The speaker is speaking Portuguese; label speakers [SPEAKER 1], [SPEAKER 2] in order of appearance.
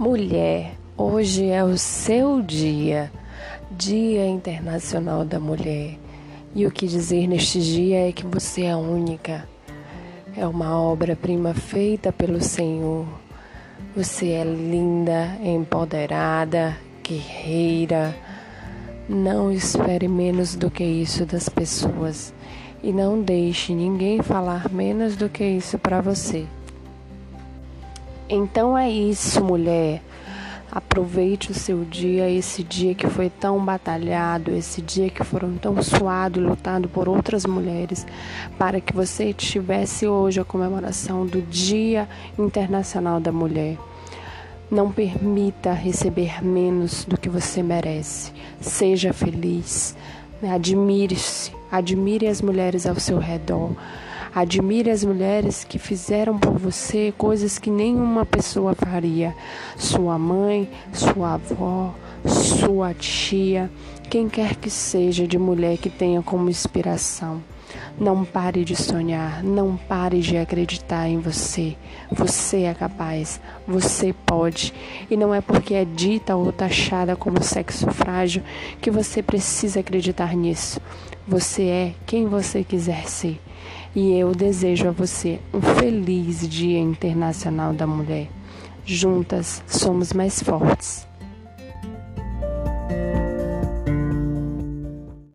[SPEAKER 1] Mulher, hoje é o seu dia, Dia Internacional da Mulher. E o que dizer neste dia é que você é única. É uma obra-prima feita pelo Senhor. Você é linda, empoderada, guerreira. Não espere menos do que isso das pessoas e não deixe ninguém falar menos do que isso para você. Então é isso, mulher. Aproveite o seu dia, esse dia que foi tão batalhado, esse dia que foram tão suado e lutado por outras mulheres, para que você tivesse hoje a comemoração do Dia Internacional da Mulher. Não permita receber menos do que você merece. Seja feliz. Admire-se. Admire as mulheres ao seu redor. Admire as mulheres que fizeram por você coisas que nenhuma pessoa faria. Sua mãe, sua avó, sua tia, quem quer que seja de mulher que tenha como inspiração. Não pare de sonhar, não pare de acreditar em você. Você é capaz, você pode. E não é porque é dita ou taxada como sexo frágil que você precisa acreditar nisso. Você é quem você quiser ser. E eu desejo a você um feliz Dia Internacional da Mulher. Juntas somos mais fortes.